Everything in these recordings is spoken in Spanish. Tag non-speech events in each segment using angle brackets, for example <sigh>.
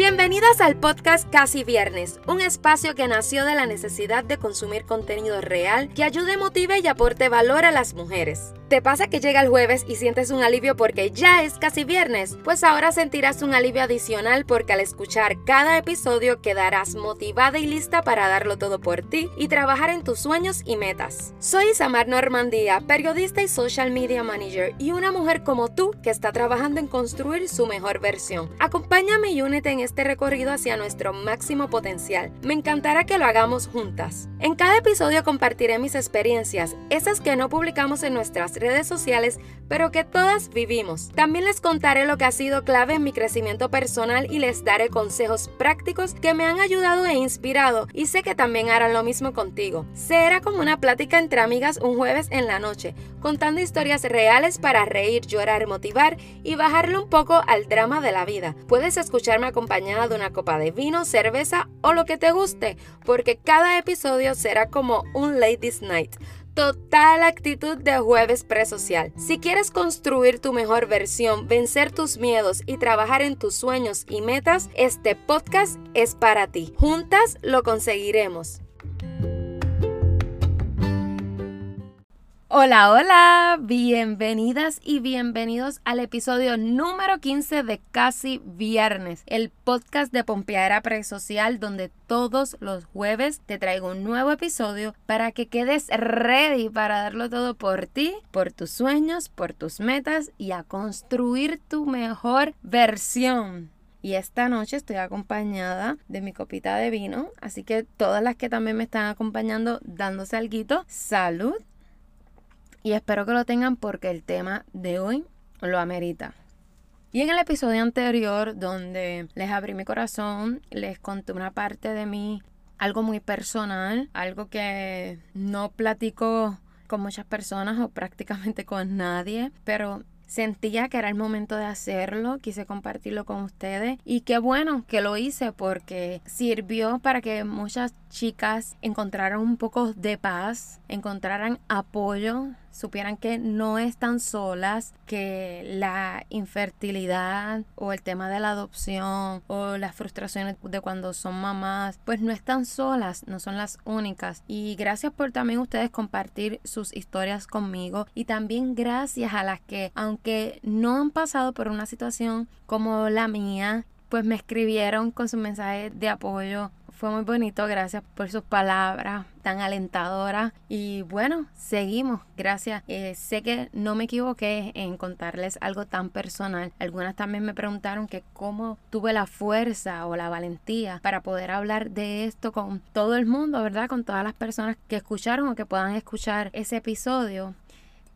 Bienvenidas al podcast Casi Viernes, un espacio que nació de la necesidad de consumir contenido real que ayude, motive y aporte valor a las mujeres. ¿Te pasa que llega el jueves y sientes un alivio porque ya es casi viernes? Pues ahora sentirás un alivio adicional porque al escuchar cada episodio quedarás motivada y lista para darlo todo por ti y trabajar en tus sueños y metas. Soy Samar Normandía, periodista y social media manager y una mujer como tú que está trabajando en construir su mejor versión. Acompáñame y únete en recorrido hacia nuestro máximo potencial. Me encantará que lo hagamos juntas. En cada episodio compartiré mis experiencias, esas que no publicamos en nuestras redes sociales, pero que todas vivimos. También les contaré lo que ha sido clave en mi crecimiento personal y les daré consejos prácticos que me han ayudado e inspirado y sé que también harán lo mismo contigo. Será como una plática entre amigas un jueves en la noche, contando historias reales para reír, llorar, motivar y bajarle un poco al drama de la vida. Puedes escucharme de una copa de vino, cerveza o lo que te guste, porque cada episodio será como un Ladies Night total actitud de jueves presocial. Si quieres construir tu mejor versión, vencer tus miedos y trabajar en tus sueños y metas, este podcast es para ti. Juntas lo conseguiremos. Hola, hola, bienvenidas y bienvenidos al episodio número 15 de Casi Viernes, el podcast de Pompeadera Presocial donde todos los jueves te traigo un nuevo episodio para que quedes ready para darlo todo por ti, por tus sueños, por tus metas y a construir tu mejor versión. Y esta noche estoy acompañada de mi copita de vino, así que todas las que también me están acompañando dándose algo, salud y espero que lo tengan porque el tema de hoy lo amerita. Y en el episodio anterior donde les abrí mi corazón, les conté una parte de mí, algo muy personal, algo que no platico con muchas personas o prácticamente con nadie, pero sentía que era el momento de hacerlo, quise compartirlo con ustedes y qué bueno que lo hice porque sirvió para que muchas chicas encontraran un poco de paz, encontraran apoyo, supieran que no están solas, que la infertilidad o el tema de la adopción o las frustraciones de cuando son mamás, pues no están solas, no son las únicas. Y gracias por también ustedes compartir sus historias conmigo y también gracias a las que, aunque no han pasado por una situación como la mía, pues me escribieron con su mensaje de apoyo fue muy bonito, gracias por sus palabras tan alentadoras. Y bueno, seguimos, gracias. Eh, sé que no me equivoqué en contarles algo tan personal. Algunas también me preguntaron que cómo tuve la fuerza o la valentía para poder hablar de esto con todo el mundo, ¿verdad? Con todas las personas que escucharon o que puedan escuchar ese episodio.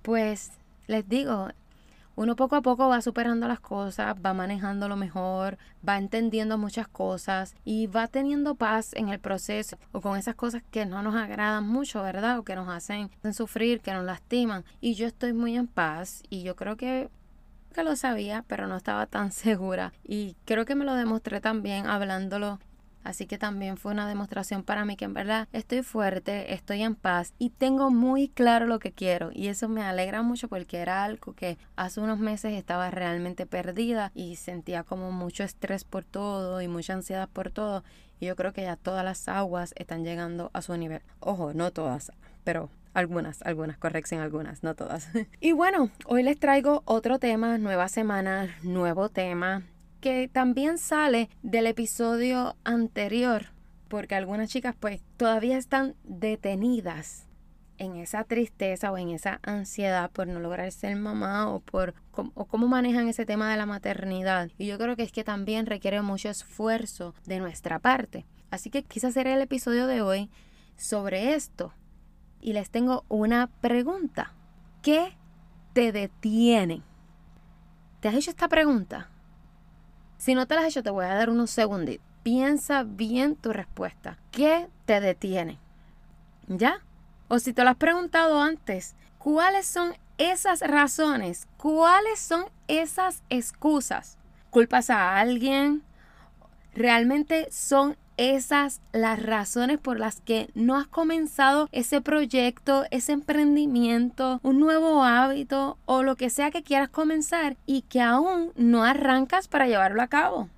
Pues les digo, uno poco a poco va superando las cosas, va manejando lo mejor, va entendiendo muchas cosas y va teniendo paz en el proceso o con esas cosas que no nos agradan mucho, ¿verdad? O que nos hacen sufrir, que nos lastiman. Y yo estoy muy en paz y yo creo que que lo sabía, pero no estaba tan <laughs> segura. Y creo que me lo demostré también hablándolo Así que también fue una demostración para mí que en verdad estoy fuerte, estoy en paz y tengo muy claro lo que quiero. Y eso me alegra mucho porque era algo que hace unos meses estaba realmente perdida y sentía como mucho estrés por todo y mucha ansiedad por todo. Y yo creo que ya todas las aguas están llegando a su nivel. Ojo, no todas, pero algunas, algunas, corrección, algunas, no todas. <laughs> y bueno, hoy les traigo otro tema, nueva semana, nuevo tema que también sale del episodio anterior, porque algunas chicas pues todavía están detenidas en esa tristeza o en esa ansiedad por no lograr ser mamá o por o cómo manejan ese tema de la maternidad. Y yo creo que es que también requiere mucho esfuerzo de nuestra parte. Así que quise hacer el episodio de hoy sobre esto. Y les tengo una pregunta. ¿Qué te detiene? ¿Te has hecho esta pregunta? Si no te las has hecho, te voy a dar unos segunditos. Piensa bien tu respuesta. ¿Qué te detiene? ¿Ya? O si te lo has preguntado antes, ¿cuáles son esas razones? ¿Cuáles son esas excusas? ¿Culpas a alguien? ¿Realmente son esas las razones por las que no has comenzado ese proyecto, ese emprendimiento, un nuevo hábito o lo que sea que quieras comenzar y que aún no arrancas para llevarlo a cabo.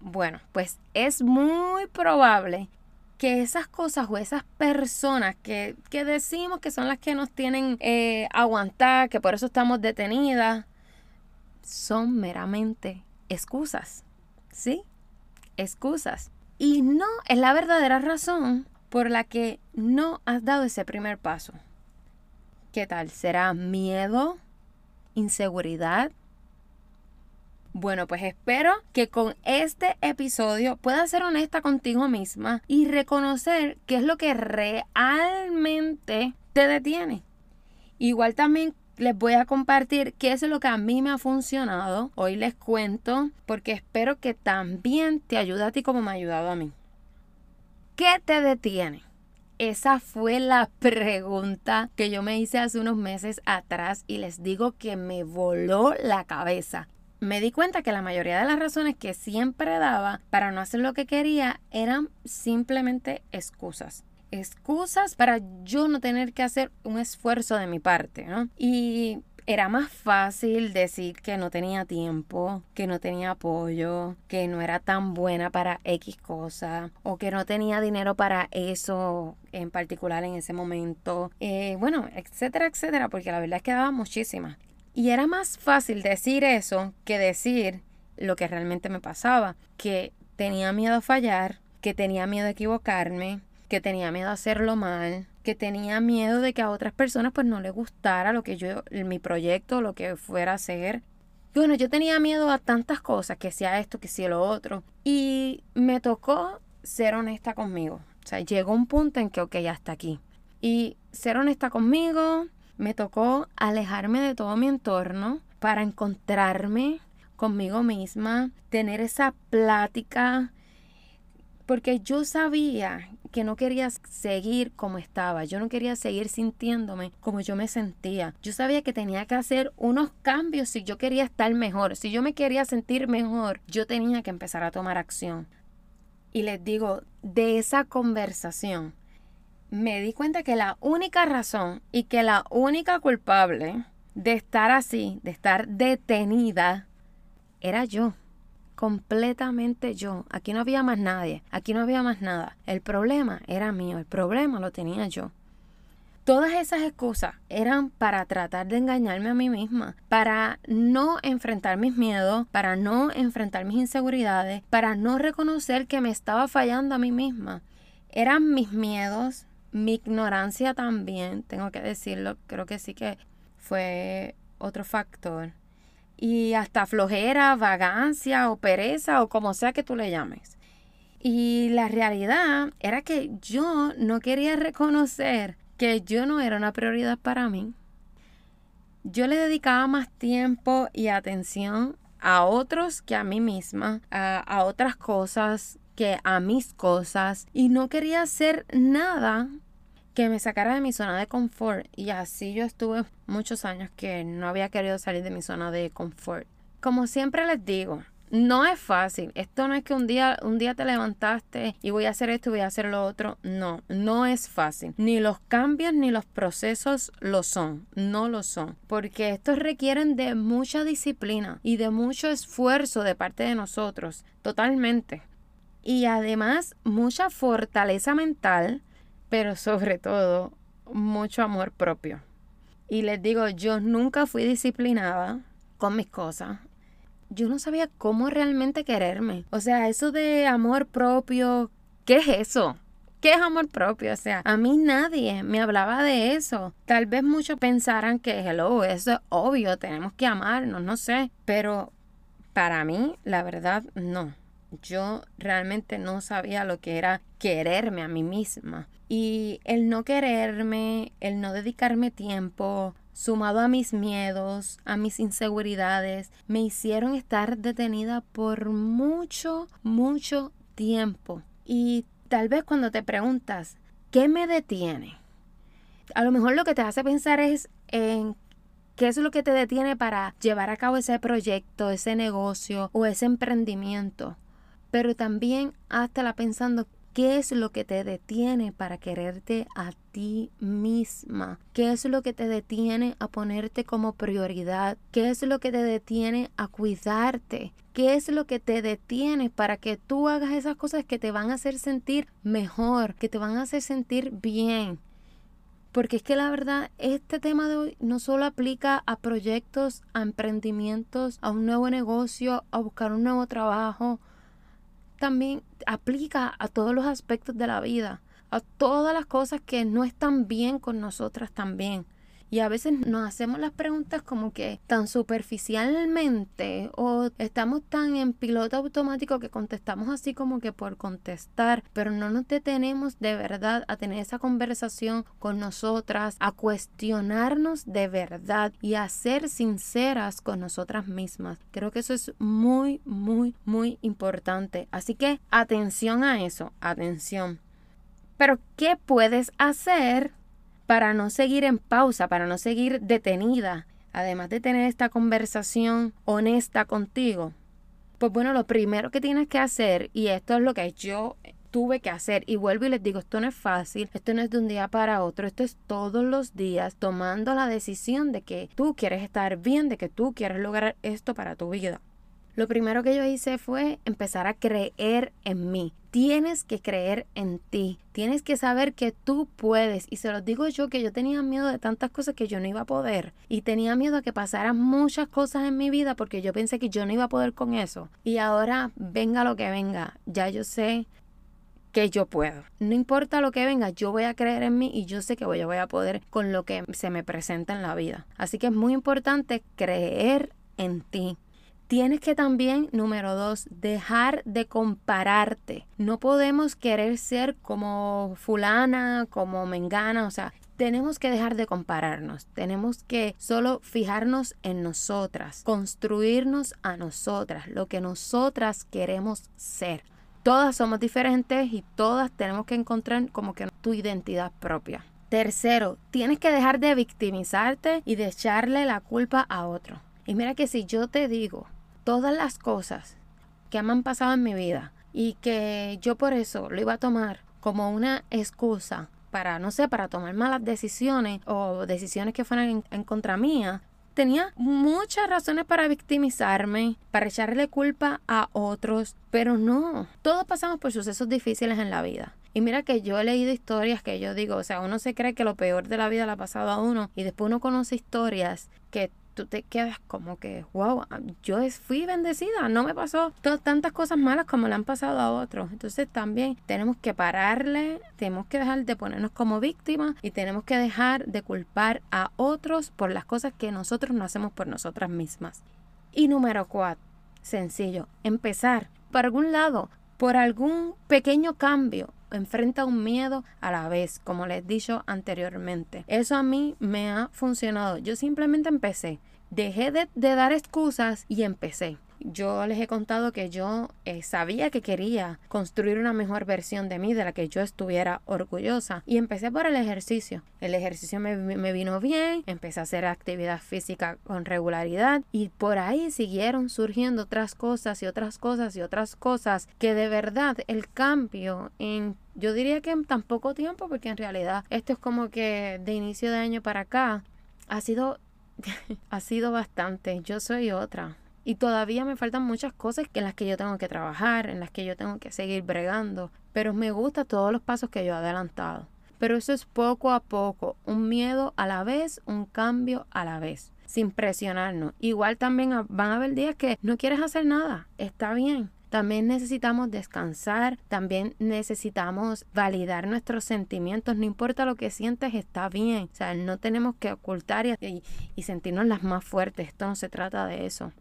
Bueno, pues es muy probable que esas cosas o esas personas que, decimos que son las que nos tienen eh, aguantar, que por eso estamos detenidas, son meramente excusas. ¿Sí? Excusas. Y no es la verdadera razón por la que no has dado ese primer paso. ¿Qué tal? ¿Será miedo? ¿Inseguridad? Bueno, pues espero que con este episodio puedas ser honesta contigo misma y reconocer qué es lo que realmente te detiene. Igual también les voy a compartir qué es lo que a mí me ha funcionado. Hoy les cuento porque espero que también te ayude a ti como me ha ayudado a mí. ¿Qué te detiene? Esa fue la <laughs> pregunta que yo me hice hace unos meses atrás y les digo que me voló la cabeza me di cuenta que la mayoría de las razones que siempre daba para no hacer lo que quería eran simplemente excusas. Excusas para yo no tener que hacer un esfuerzo de mi parte, ¿no? Y era más fácil decir que no tenía tiempo, que no tenía apoyo, que no era tan buena para X cosa o que no tenía dinero para eso en particular en ese momento. Eh, bueno, etcétera, etcétera, porque la verdad es que daba muchísimas. Y era más fácil decir eso que decir lo que realmente me pasaba, que tenía miedo a fallar, que tenía miedo a equivocarme, que tenía miedo a hacerlo mal, que tenía miedo de que a otras personas pues no les gustara lo que yo, mi proyecto, lo que fuera a hacer. Bueno, yo tenía miedo a tantas cosas, que sea esto, que sea lo otro. Y me tocó ser honesta conmigo. O sea, llegó un punto en que, ok, hasta aquí. Y ser honesta conmigo, me tocó alejarme de todo mi entorno para encontrarme conmigo misma, tener esa plática, porque yo sabía que no quería seguir como estaba, yo no quería seguir sintiéndome como yo me sentía. Yo sabía que tenía que hacer unos cambios si yo quería estar mejor, si yo me quería sentir mejor, yo tenía que empezar a tomar acción. Y les digo, de esa conversación me di cuenta que la única razón y que la única culpable de estar así, de estar detenida, era yo. Completamente yo. Aquí no había más nadie. Aquí no había más nada. El problema era mío. El problema lo tenía yo. Todas esas excusas eran para tratar de engañarme a mí misma, para no enfrentar mis miedos, para no enfrentar mis inseguridades, para no reconocer que me estaba fallando a mí misma. Eran mis miedos, mi ignorancia también, tengo que decirlo, creo que sí que fue otro factor. Y hasta flojera, vagancia o pereza o como sea que tú le llames. Y la realidad era que yo no quería reconocer que yo no era una prioridad para mí. Yo le dedicaba más tiempo y atención a otros que a mí misma, a, a otras cosas que a mis cosas y no quería hacer nada que me sacara de mi zona de confort y así yo estuve muchos años que no había querido salir de mi zona de confort. Como siempre les digo, no es fácil. Esto no es que un día, un día te levantaste y voy a hacer esto y voy a hacer lo otro. No, no es fácil. Ni los cambios ni los procesos lo son. No lo son. Porque estos requieren de mucha disciplina y de mucho esfuerzo de parte de nosotros. Totalmente. Y además mucha fortaleza mental pero sobre todo mucho amor propio. Y les digo, yo nunca fui disciplinada con mis cosas. Yo no sabía cómo realmente quererme. O sea, eso de amor propio, ¿qué es eso? ¿Qué es amor propio? O sea, a mí nadie me hablaba de eso. Tal vez muchos pensaran que, hello, eso es obvio, tenemos que amarnos, no sé. Pero para mí, la verdad, no. Yo realmente no sabía lo que era quererme a mí misma. Y el no quererme, el no dedicarme tiempo, sumado a mis miedos, a mis inseguridades, me hicieron estar detenida por mucho, mucho tiempo. Y tal vez cuando te preguntas, ¿qué me detiene? A lo mejor lo que te hace pensar es en qué es lo que te detiene para llevar a cabo ese proyecto, ese negocio o ese emprendimiento. Pero también háztela pensando ¿Qué es lo que te detiene para quererte a ti misma? ¿Qué es lo que te detiene a ponerte como prioridad? ¿Qué es lo que te detiene a cuidarte? ¿Qué es lo que te detiene para que tú hagas esas cosas que te van a hacer sentir mejor, que te van a hacer sentir bien? Porque es que la verdad, este tema de hoy no solo aplica a proyectos, a emprendimientos, a un nuevo negocio, a buscar un nuevo trabajo, también aplica a todos los aspectos de la vida, a todas las cosas que no están bien con nosotras también. Y a veces nos hacemos las preguntas como que tan superficialmente o estamos tan en piloto automático que contestamos así como que por contestar, pero no nos detenemos de verdad a tener esa conversación con nosotras, a cuestionarnos de verdad y a ser sinceras con nosotras mismas. Creo que eso es muy, muy, muy importante. Así que atención a eso, atención. Pero, ¿qué puedes hacer para no seguir en pausa, para no seguir detenida, además de tener esta conversación honesta contigo, pues bueno, lo primero que tienes que hacer, y esto es lo que yo tuve que hacer, y vuelvo y les digo, esto no es fácil, esto no es de un día para otro, esto es todos los días tomando la decisión de que tú quieres estar bien, de que tú quieres lograr esto para tu vida. Lo primero que yo hice fue empezar a creer en mí. Tienes que creer en ti. Tienes que saber que tú puedes. Y se los digo yo que yo tenía miedo de tantas cosas que yo no iba a poder. Y tenía miedo a que pasaran muchas cosas en mi vida porque yo pensé que yo no iba a poder con eso. Y ahora, venga lo que venga, ya yo sé que yo puedo. No importa lo que venga, yo voy a creer en mí y yo sé que voy, voy a poder con lo que se me presenta en la vida. Así que es muy importante creer en ti. Tienes que también, número dos, dejar de compararte. No podemos querer ser como fulana, como mengana, o sea, tenemos que dejar de compararnos, tenemos que solo fijarnos en nosotras, construirnos a nosotras, lo que nosotras queremos ser. Todas somos diferentes y todas tenemos que encontrar como que tu identidad propia. Tercero, tienes que dejar de victimizarte y de echarle la culpa a otro. Y mira que si yo te digo todas las cosas que me han pasado en mi vida y que yo por eso lo iba a tomar como una excusa para, no sé, para tomar malas decisiones o decisiones que fueran en, contra mía, tenía muchas razones para victimizarme, para echarle culpa a otros, pero no, todos pasamos por sucesos difíciles en la vida. Y mira que yo he leído historias que yo digo, o sea, uno se cree que lo peor de la vida le ha pasado a uno y después uno conoce historias que tú te quedas como que, wow, yo fui bendecida, no me pasó tantas cosas malas como le han pasado a otros. Entonces también tenemos que pararle, tenemos que dejar de ponernos como víctimas y tenemos que dejar de culpar a otros por las cosas que nosotros no hacemos por nosotras mismas. Y número cuatro, sencillo, empezar por algún lado, por algún pequeño cambio, enfrenta un miedo a la vez, como les he dicho anteriormente. Eso a mí me ha funcionado. Yo simplemente empecé. Dejé de, de dar excusas y empecé yo les he contado que yo eh, sabía que quería construir una mejor versión de mí de la que yo estuviera orgullosa y empecé por el ejercicio. El ejercicio me, me vino bien, empecé a hacer actividad física con regularidad y por ahí siguieron surgiendo otras cosas y otras cosas y otras cosas que de verdad el cambio en yo diría que en tan poco tiempo porque en realidad esto es como que de inicio de año para acá ha sido <laughs> ha sido bastante. Yo soy otra. Y todavía me faltan muchas cosas en las que yo tengo que trabajar, en las que yo tengo que seguir bregando. Pero me gustan todos los pasos que yo he adelantado. Pero eso es poco a poco, un miedo a la vez, un cambio a la vez, sin presionarnos. Igual también van a haber días que no quieres hacer nada, está bien. También necesitamos descansar, también necesitamos validar nuestros sentimientos, no importa lo que sientes, está bien. O sea, no tenemos que ocultar y, y sentirnos las más fuertes, esto no se trata de eso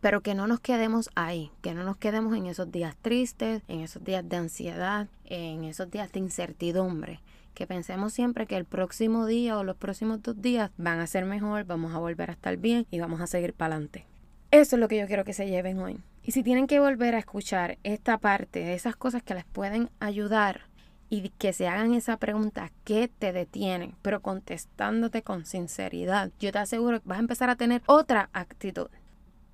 pero que no nos quedemos ahí, que no nos quedemos en esos días tristes, en esos días de ansiedad, en esos días de incertidumbre. Que pensemos siempre que el próximo día o los próximos dos días van a ser mejor, vamos a volver a estar bien y vamos a seguir para adelante. Eso es lo que yo quiero que se lleven hoy. Y si tienen que volver a escuchar esta parte de esas cosas que les pueden ayudar y que se hagan esa pregunta, ¿qué te detiene? Pero contestándote con sinceridad, yo te aseguro que vas a empezar a tener otra actitud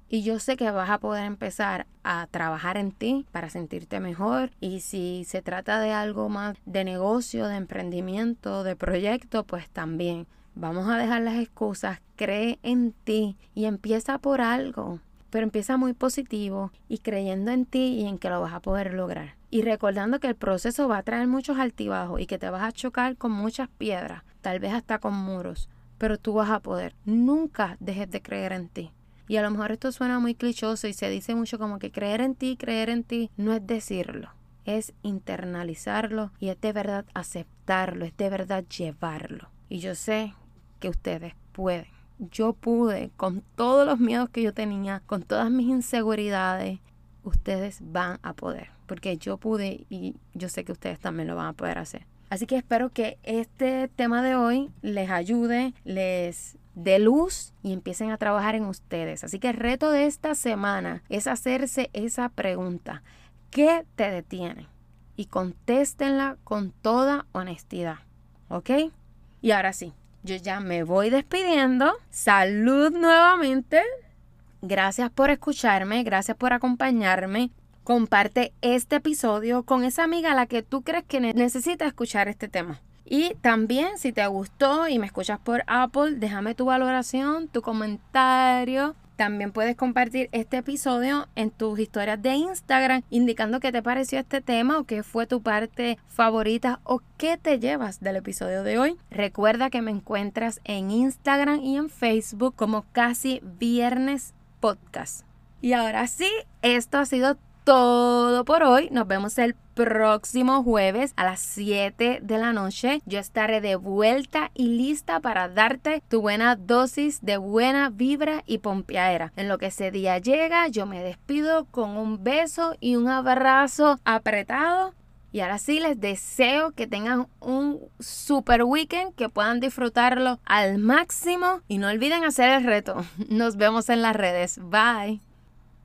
Y yo sé que vas a poder empezar a trabajar en ti para sentirte mejor. Y si se trata de algo más de negocio, de emprendimiento, de proyecto, pues también. Vamos a dejar las excusas, cree en ti y empieza por algo. Pero empieza muy positivo y creyendo en ti y en que lo vas a poder lograr. Y recordando que el proceso va a traer muchos altibajos y que te vas a chocar con muchas piedras, tal vez hasta con muros, pero tú vas a poder. Nunca dejes de creer en ti. Y a lo mejor esto suena muy clichoso y se dice mucho como que creer en ti, creer en ti, no es decirlo, es internalizarlo y es de verdad aceptarlo, es de verdad llevarlo. Y yo sé que ustedes pueden. Yo pude, con todos los miedos que yo tenía, con todas mis inseguridades, ustedes van a poder. Porque yo pude y yo sé que ustedes también lo van a poder hacer. Así que espero que este tema de hoy les ayude, les de luz y empiecen a trabajar en ustedes. Así que el reto de esta semana es hacerse esa pregunta. ¿Qué te detiene? Y contéstenla con toda honestidad. ¿Ok? Y ahora sí, yo ya me voy despidiendo. Salud nuevamente. Gracias por escucharme, gracias por acompañarme. Comparte este episodio con esa amiga a la que tú crees que necesita escuchar este tema. Y también si te gustó y me escuchas por Apple, déjame tu valoración, tu comentario. También puedes compartir este episodio en tus historias de Instagram indicando qué te pareció este tema o qué fue tu parte favorita o qué te llevas del episodio de hoy. Recuerda que me encuentras en Instagram y en Facebook como casi viernes podcast. Y ahora sí, esto ha sido todo por hoy. Nos vemos el próximo jueves a las 7 de la noche. Yo estaré de vuelta y lista para darte tu buena dosis de buena vibra y pompeadera. En lo que ese día llega, yo me despido con un beso y un abrazo apretado. Y ahora sí les deseo que tengan un super weekend, que puedan disfrutarlo al máximo y no olviden hacer el reto. <laughs> Nos vemos en las redes. Bye.